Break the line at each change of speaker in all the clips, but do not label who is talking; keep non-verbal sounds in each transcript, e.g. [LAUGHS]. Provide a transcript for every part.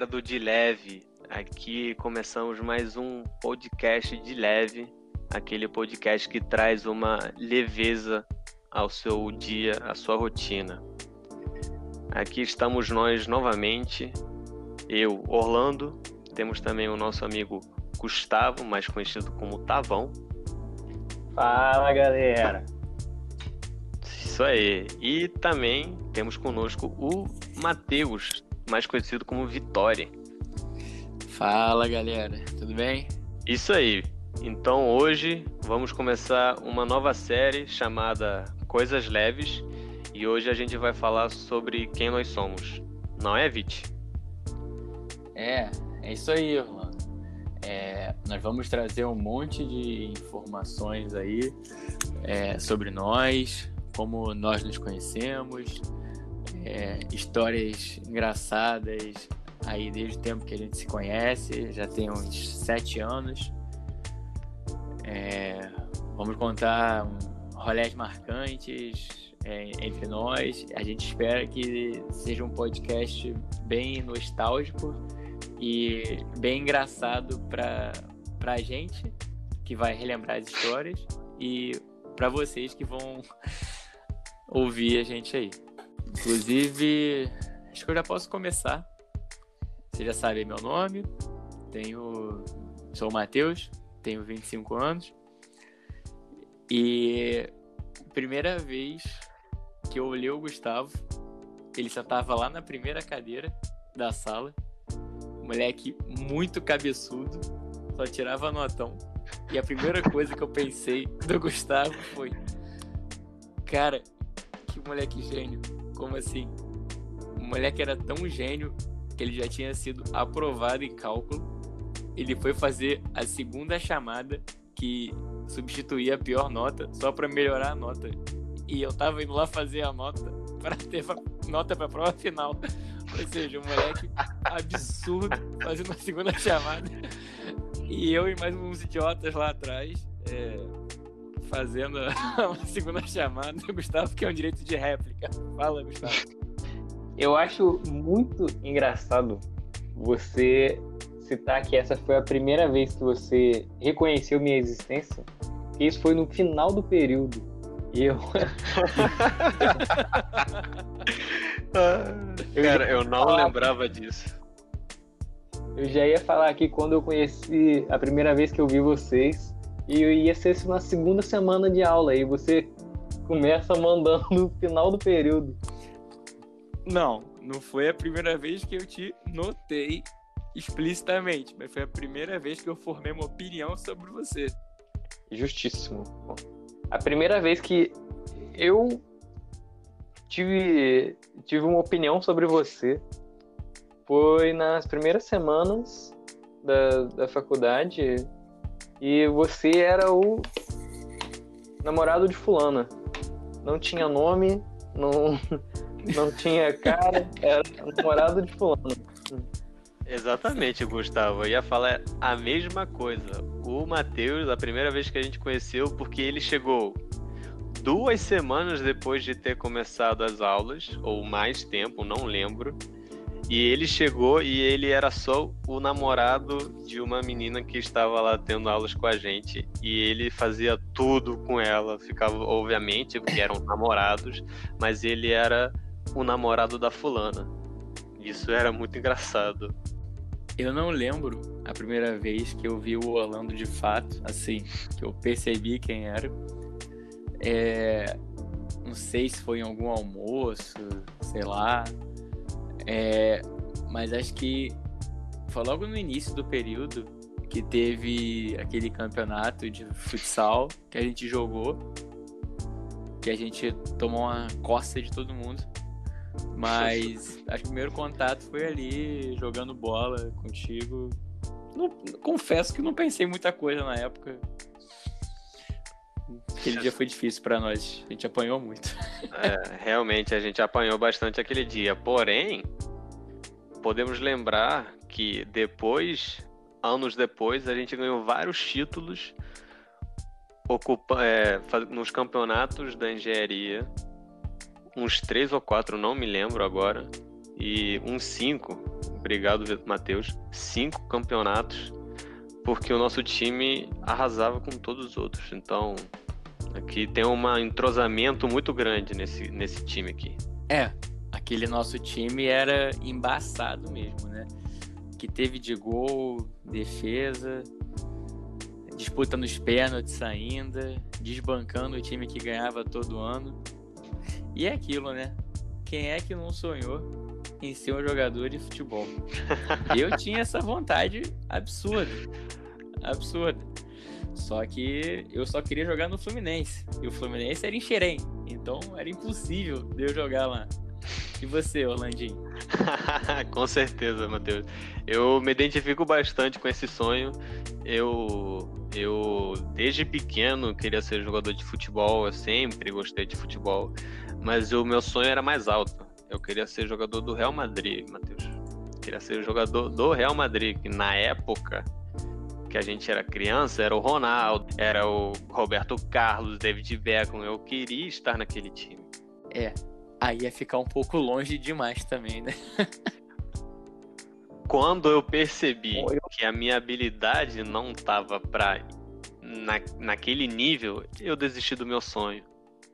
galera do De Leve. Aqui começamos mais um podcast de leve, aquele podcast que traz uma leveza ao seu dia, à sua rotina. Aqui estamos nós novamente, eu, Orlando, temos também o nosso amigo Gustavo, mais conhecido como Tavão.
Fala galera!
Isso aí. E também temos conosco o Matheus, mais conhecido como Vitória.
Fala galera, tudo bem?
Isso aí. Então hoje vamos começar uma nova série chamada Coisas Leves e hoje a gente vai falar sobre quem nós somos. Não é, Vit?
É, é isso aí, Orlando. É, nós vamos trazer um monte de informações aí é, sobre nós, como nós nos conhecemos, é, histórias engraçadas aí desde o tempo que a gente se conhece, já tem uns sete anos. É, vamos contar rolés marcantes é, entre nós. A gente espera que seja um podcast bem nostálgico e bem engraçado para a gente, que vai relembrar as histórias, e para vocês que vão [LAUGHS] ouvir a gente aí. Inclusive, acho que eu já posso começar. Você já sabe meu nome. Tenho. Sou o Matheus, tenho 25 anos. E primeira vez que eu olhei o Gustavo, ele só tava lá na primeira cadeira da sala. Moleque muito cabeçudo, só tirava notão. E a primeira coisa que eu pensei do Gustavo foi: Cara, que moleque gênio. Como assim? O moleque era tão gênio que ele já tinha sido aprovado em cálculo. Ele foi fazer a segunda chamada que substituía a pior nota só para melhorar a nota. E eu tava indo lá fazer a nota para ter nota para prova final. [LAUGHS] Ou seja, um moleque absurdo fazendo uma segunda [LAUGHS] chamada. E eu e mais uns idiotas lá atrás. É fazendo [LAUGHS] uma segunda chamada. [LAUGHS] Gustavo, que é um direito de réplica. Fala, Gustavo.
Eu acho muito engraçado você citar que essa foi a primeira vez que você reconheceu minha existência. E isso foi no final do período. E eu. [LAUGHS]
eu Cara, eu não falar... lembrava disso.
Eu já ia falar aqui quando eu conheci a primeira vez que eu vi vocês e ia ser na segunda semana de aula, e você começa mandando no final do período.
Não, não foi a primeira vez que eu te notei explicitamente, mas foi a primeira vez que eu formei uma opinião sobre você.
Justíssimo. A primeira vez que eu tive, tive uma opinião sobre você foi nas primeiras semanas da, da faculdade e você era o namorado de fulana. Não tinha nome, não, [LAUGHS] não tinha cara, era namorado de fulana.
Exatamente, Gustavo. Eu ia falar a mesma coisa. O Matheus, a primeira vez que a gente conheceu, porque ele chegou duas semanas depois de ter começado as aulas, ou mais tempo, não lembro. E ele chegou e ele era só o namorado de uma menina que estava lá tendo aulas com a gente. E ele fazia tudo com ela. Ficava, obviamente, porque eram namorados, mas ele era o namorado da fulana. Isso era muito engraçado.
Eu não lembro a primeira vez que eu vi o Orlando de fato, assim, que eu percebi quem era. É, não sei se foi em algum almoço, sei lá. É, mas acho que foi logo no início do período que teve aquele campeonato de futsal que a gente jogou, que a gente tomou uma costa de todo mundo. Mas [LAUGHS] acho que o primeiro contato foi ali, jogando bola contigo. Não, confesso que não pensei muita coisa na época. Aquele dia foi difícil para nós. A gente apanhou muito.
É, realmente, a gente apanhou bastante aquele dia. Porém, podemos lembrar que depois, anos depois, a gente ganhou vários títulos ocupa, é, nos campeonatos da engenharia. Uns três ou quatro, não me lembro agora. e uns cinco, obrigado Matheus, cinco campeonatos, porque o nosso time arrasava com todos os outros. Então, aqui tem um entrosamento muito grande nesse, nesse time aqui.
É, aquele nosso time era embaçado mesmo, né? Que teve de gol, defesa, disputa nos pênaltis ainda, desbancando o time que ganhava todo ano. E é aquilo, né? Quem é que não sonhou em ser um jogador de futebol? Eu tinha essa vontade absurda. Absurda. Só que eu só queria jogar no Fluminense. E o Fluminense era em Xerém. Então era impossível de eu jogar lá. E você, Orlandinho? [LAUGHS]
com certeza, Matheus. Eu me identifico bastante com esse sonho. Eu, eu desde pequeno queria ser jogador de futebol. Eu sempre gostei de futebol. Mas o meu sonho era mais alto. Eu queria ser jogador do Real Madrid, Matheus. Eu queria ser jogador do Real Madrid, que na época que a gente era criança, era o Ronaldo, era o Roberto Carlos, David Beckham. Eu queria estar naquele time.
É, aí ia ficar um pouco longe demais também, né? [LAUGHS]
Quando eu percebi que a minha habilidade não estava para na, naquele nível, eu desisti do meu sonho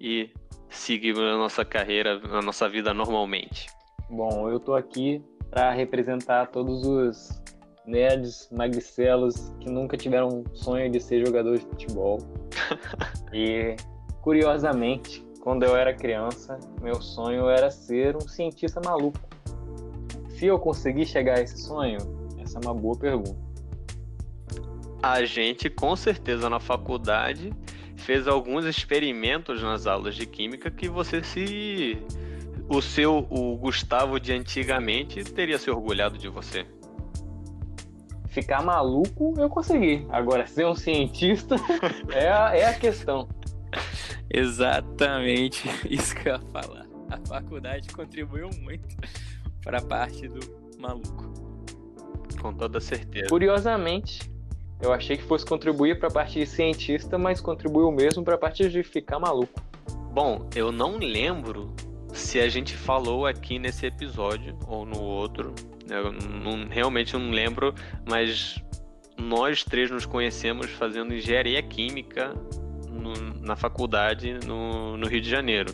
e segui a nossa carreira, a nossa vida normalmente.
Bom, eu tô aqui para representar todos os nerds, magricelos que nunca tiveram sonho de ser jogador de futebol. [LAUGHS] e, curiosamente, quando eu era criança, meu sonho era ser um cientista maluco. Se eu conseguir chegar a esse sonho, essa é uma boa pergunta.
A gente, com certeza, na faculdade, fez alguns experimentos nas aulas de química que você se. O seu, o Gustavo de antigamente, teria se orgulhado de você
ficar maluco, eu consegui. Agora, ser um cientista [LAUGHS] é, a, é a questão.
Exatamente [LAUGHS] isso que eu ia falar. A faculdade contribuiu muito para a parte do maluco.
Com toda certeza.
Curiosamente, eu achei que fosse contribuir para a parte de cientista, mas contribuiu mesmo para a parte de ficar maluco.
Bom, eu não lembro se a gente falou aqui nesse episódio ou no outro, eu não, realmente não lembro, mas nós três nos conhecemos fazendo engenharia química no, na faculdade no, no, Rio de Janeiro.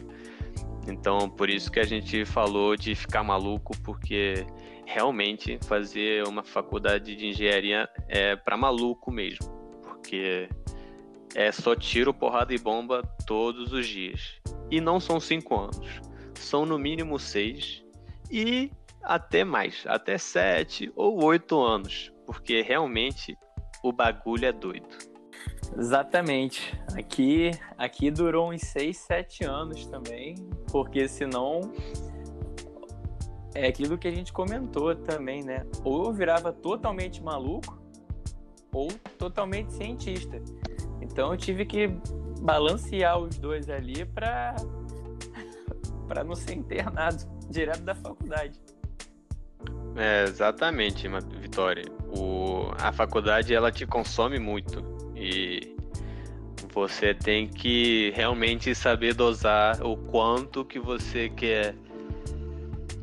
Então, por isso que a gente falou de ficar maluco, porque realmente fazer uma faculdade de engenharia é para maluco mesmo, porque é só tiro, porrada e bomba todos os dias. E não são cinco anos, são no mínimo seis. E até mais, até 7 ou 8 anos, porque realmente o bagulho é doido.
Exatamente. Aqui, aqui durou uns 6, 7 anos também, porque senão é aquilo que a gente comentou também, né? Ou eu virava totalmente maluco ou totalmente cientista. Então eu tive que balancear os dois ali para para não ser internado [LAUGHS] direto da faculdade.
É, exatamente, Vitória. O, a faculdade ela te consome muito e você tem que realmente saber dosar o quanto que você quer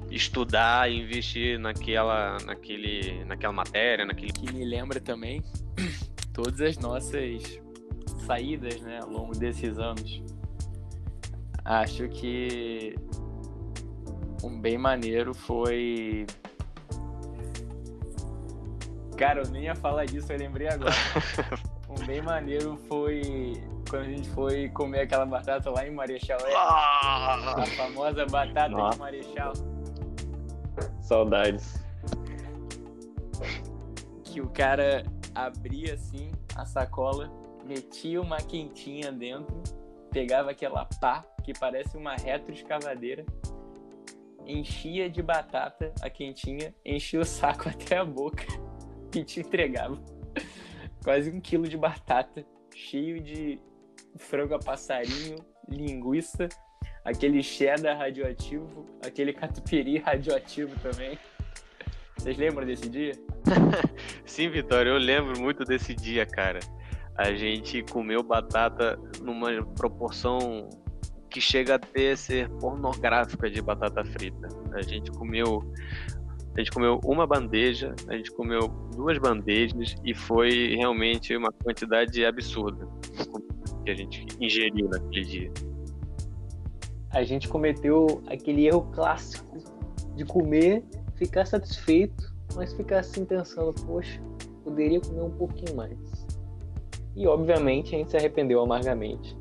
estudar e investir naquela, naquele, naquela matéria, naquele.
Que me lembra também [CLEARS THROAT] todas as nossas saídas, né, ao longo desses anos. Acho que um bem maneiro foi Cara, eu nem ia falar disso, eu lembrei agora. [LAUGHS] um bem maneiro foi quando a gente foi comer aquela batata lá em Marechal. É, a famosa batata Nossa. de Marechal.
Saudades.
Que o cara abria assim a sacola, metia uma quentinha dentro, pegava aquela pá que parece uma retroescavadeira, enchia de batata a quentinha, enchia o saco [LAUGHS] até a boca e te entregava quase um quilo de batata, cheio de frango a passarinho, linguiça, aquele cheddar radioativo, aquele catupiry radioativo também. Vocês lembram desse dia? [LAUGHS]
Sim, Vitória, eu lembro muito desse dia, cara. A gente comeu batata numa proporção que chega a ter ser pornográfica de batata frita. A gente comeu a gente comeu uma bandeja, a gente comeu duas bandejas e foi realmente uma quantidade absurda que a gente ingeriu naquele dia.
A gente cometeu aquele erro clássico de comer, ficar satisfeito, mas ficar assim pensando, poxa, poderia comer um pouquinho mais. E obviamente a gente se arrependeu amargamente.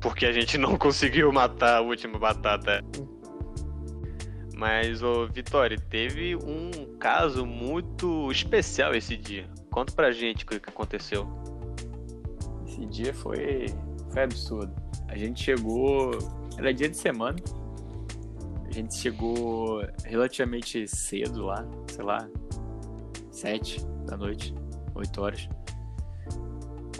Porque a gente não conseguiu matar a última batata. Mas, ô Vitória, teve um caso muito especial esse dia. Conta pra gente o que aconteceu.
Esse dia foi, foi absurdo. A gente chegou. Era dia de semana. A gente chegou relativamente cedo lá, sei lá, sete da noite, oito horas.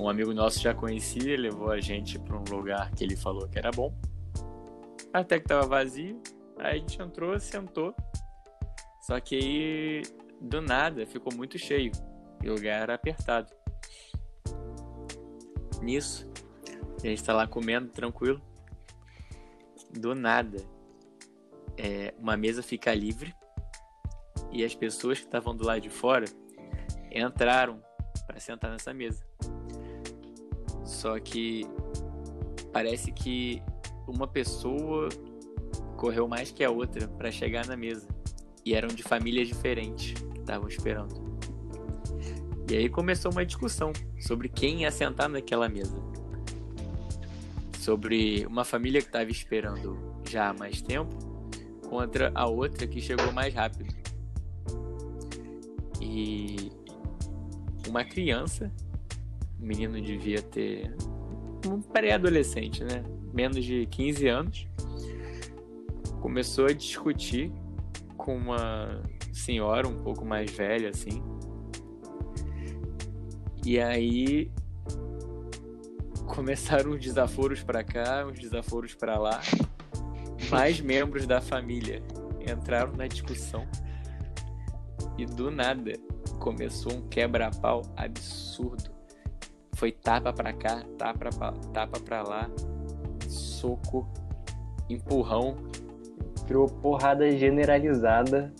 Um amigo nosso já conhecia, levou a gente para um lugar que ele falou que era bom. Até que tava vazio, Aí a gente entrou, sentou. Só que aí, do nada, ficou muito cheio. E o lugar era apertado. Nisso, a gente tá lá comendo, tranquilo. Do nada, é, uma mesa fica livre. E as pessoas que estavam do lado de fora entraram para sentar nessa mesa. Só que parece que uma pessoa correu mais que a outra para chegar na mesa. E eram de famílias diferentes que estavam esperando. E aí começou uma discussão sobre quem ia sentar naquela mesa. Sobre uma família que estava esperando já há mais tempo contra a outra que chegou mais rápido. E uma criança, o menino devia ter um pré-adolescente, né? Menos de 15 anos começou a discutir com uma senhora um pouco mais velha, assim. E aí começaram os desaforos para cá, os desaforos para lá. Mais membros da família entraram na discussão e do nada começou um quebra-pau absurdo. Foi tapa para cá, tapa pra, tapa para lá, soco, empurrão
Virou porrada generalizada.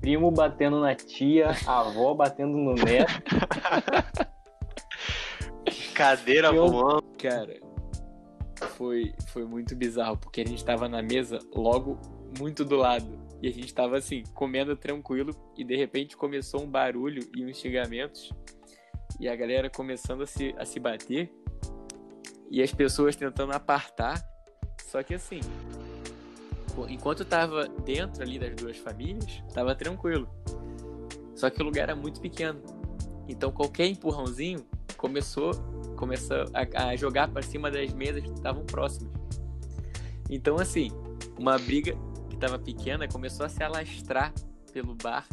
Primo batendo na tia, avó batendo no neto. [LAUGHS]
Cadeira Eu... voando.
Cara, foi, foi muito bizarro, porque a gente tava na mesa logo muito do lado. E a gente tava assim, comendo tranquilo, e de repente começou um barulho e uns xingamentos. E a galera começando a se, a se bater. E as pessoas tentando apartar. Só que assim, enquanto tava dentro ali das duas famílias, tava tranquilo. Só que o lugar era muito pequeno. Então qualquer empurrãozinho começou, começou a, a jogar para cima das mesas que estavam próximas. Então assim, uma briga que estava pequena começou a se alastrar pelo bar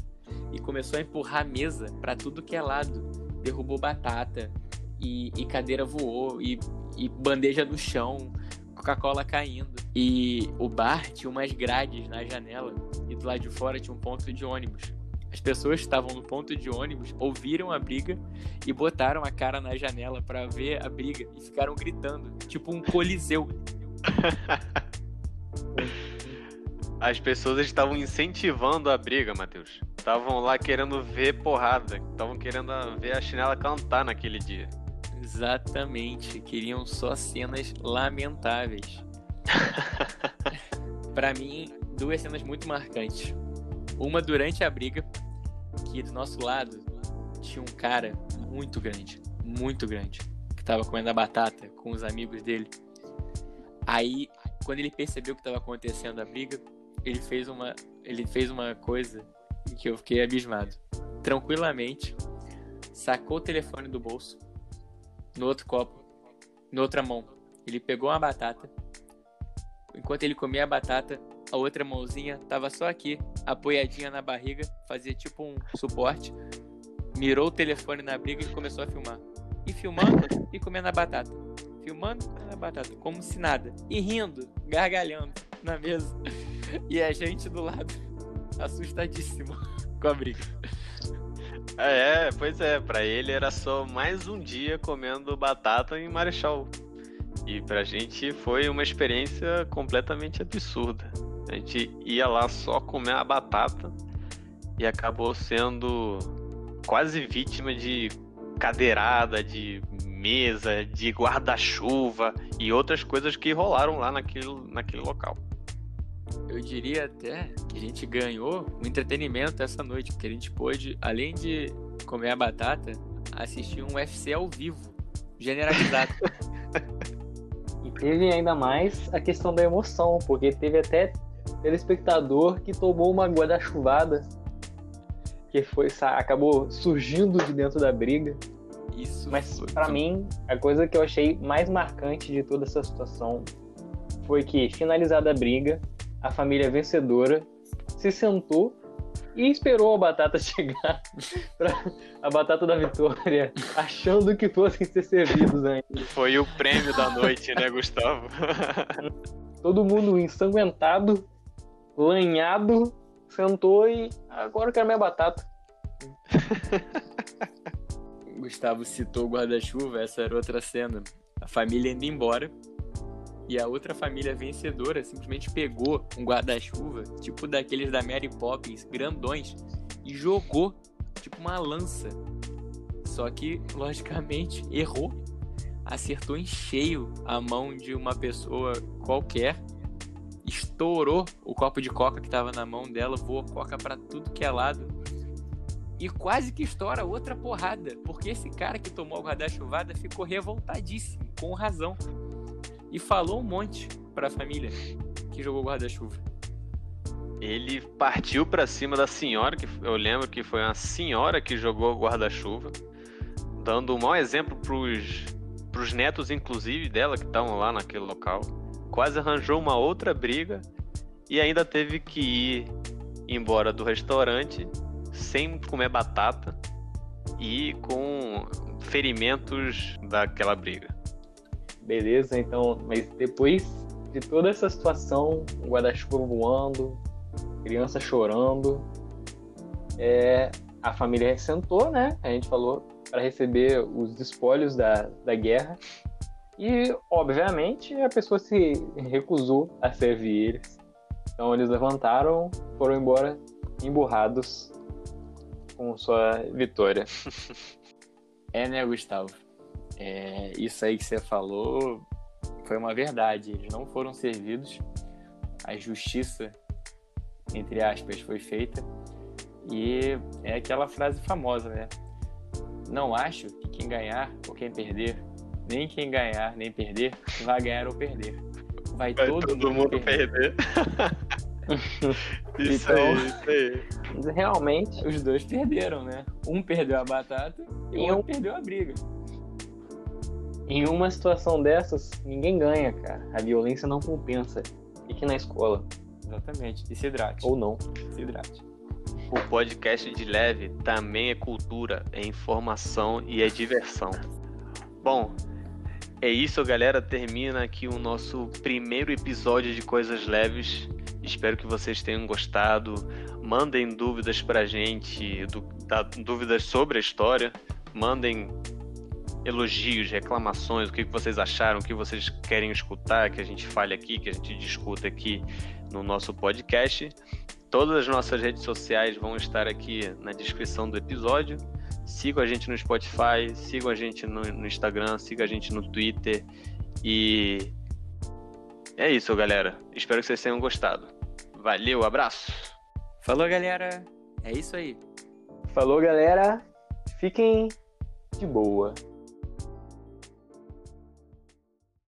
e começou a empurrar a mesa para tudo que é lado. Derrubou batata e, e cadeira voou e, e bandeja no chão Coca-Cola caindo. E o bar tinha umas grades na janela e do lado de fora tinha um ponto de ônibus. As pessoas que estavam no ponto de ônibus ouviram a briga e botaram a cara na janela para ver a briga e ficaram gritando, tipo um coliseu. [LAUGHS]
As pessoas estavam incentivando a briga, Matheus. Estavam lá querendo ver porrada, estavam querendo ver a chinela cantar naquele dia.
Exatamente. Queriam só cenas lamentáveis. [LAUGHS] para mim, duas cenas muito marcantes. Uma durante a briga, que do nosso lado tinha um cara muito grande, muito grande, que tava comendo a batata com os amigos dele. Aí, quando ele percebeu que estava acontecendo a briga, ele fez uma, ele fez uma coisa que eu fiquei abismado. Tranquilamente, sacou o telefone do bolso, no outro copo, na outra mão. Ele pegou uma batata. Enquanto ele comia a batata, a outra mãozinha tava só aqui, apoiadinha na barriga, fazia tipo um suporte. Mirou o telefone na briga e começou a filmar. E filmando e comendo a batata. Filmando e comendo a batata, como se nada. E rindo, gargalhando na mesa. E a gente do lado, [LAUGHS] assustadíssimo com a briga.
É, pois é, para ele era só mais um dia comendo batata em Marechal. E pra gente foi uma experiência completamente absurda. A gente ia lá só comer a batata e acabou sendo quase vítima de cadeirada, de mesa, de guarda-chuva e outras coisas que rolaram lá naquele, naquele local.
Eu diria até que a gente ganhou um entretenimento essa noite, porque a gente pôde, além de comer a batata, assistir um UFC ao vivo, generalizado. [LAUGHS]
e teve ainda mais a questão da emoção, porque teve até telespectador que tomou uma guarda-chuvada que foi acabou surgindo de dentro da briga.
Isso.
Mas para mim, a coisa que eu achei mais marcante de toda essa situação foi que finalizada a briga, a família vencedora se sentou e esperou a batata [LAUGHS] chegar para a batata da vitória, achando que fossem ser servidos ainda.
Foi o prêmio da noite, né, Gustavo? [LAUGHS]
Todo mundo ensanguentado, lanhado, sentou e agora eu quero minha batata. [LAUGHS]
Gustavo citou o guarda-chuva, essa era outra cena. A família indo embora e a outra família vencedora simplesmente pegou um guarda-chuva, tipo daqueles da Mary Poppins, grandões, e jogou, tipo uma lança. Só que, logicamente, [LAUGHS] errou. Acertou em cheio a mão de uma pessoa qualquer estourou o copo de coca que estava na mão dela, voou coca para tudo que é lado. E quase que estoura outra porrada, porque esse cara que tomou o guarda-chuvada ficou revoltadíssimo, com razão. E falou um monte para a família que jogou guarda-chuva.
Ele partiu para cima da senhora, que eu lembro que foi uma senhora que jogou guarda-chuva, dando um mau exemplo pros, pros netos, inclusive, dela, que estavam lá naquele local quase arranjou uma outra briga e ainda teve que ir embora do restaurante sem comer batata e com ferimentos daquela briga.
Beleza, então, mas depois de toda essa situação, o guarda-chuva voando, criança chorando, é, a família sentou, né? A gente falou para receber os espólios da, da guerra e, obviamente, a pessoa se recusou a servir eles. Então, eles levantaram, foram embora emburrados com sua vitória. [LAUGHS]
É, né, Gustavo? É, isso aí que você falou foi uma verdade. Eles não foram servidos. A justiça, entre aspas, foi feita. E é aquela frase famosa, né? Não acho que quem ganhar ou quem perder nem quem ganhar nem perder vai ganhar ou perder. Vai, vai todo, todo, mundo, mundo perder.
perder. [LAUGHS] isso então, aí, isso
aí. Realmente.
Os dois perderam, né? Um perdeu a batata e o outro perdeu a briga.
Em uma situação dessas, ninguém ganha, cara. A violência não compensa. Fique na escola.
Exatamente. E se hidrate.
Ou não.
Se hidrate.
O podcast de leve também é cultura, é informação e é diversão. Bom, é isso, galera. Termina aqui o nosso primeiro episódio de Coisas Leves. Espero que vocês tenham gostado. Mandem dúvidas pra gente, do, da, dúvidas sobre a história. Mandem elogios, reclamações, o que vocês acharam, o que vocês querem escutar, que a gente fale aqui, que a gente discuta aqui no nosso podcast. Todas as nossas redes sociais vão estar aqui na descrição do episódio. Sigam a gente no Spotify, sigam a gente no, no Instagram, sigam a gente no Twitter. E é isso, galera. Espero que vocês tenham gostado. Valeu, abraço.
Falou, galera. É isso aí.
Falou, galera. Fiquem de boa.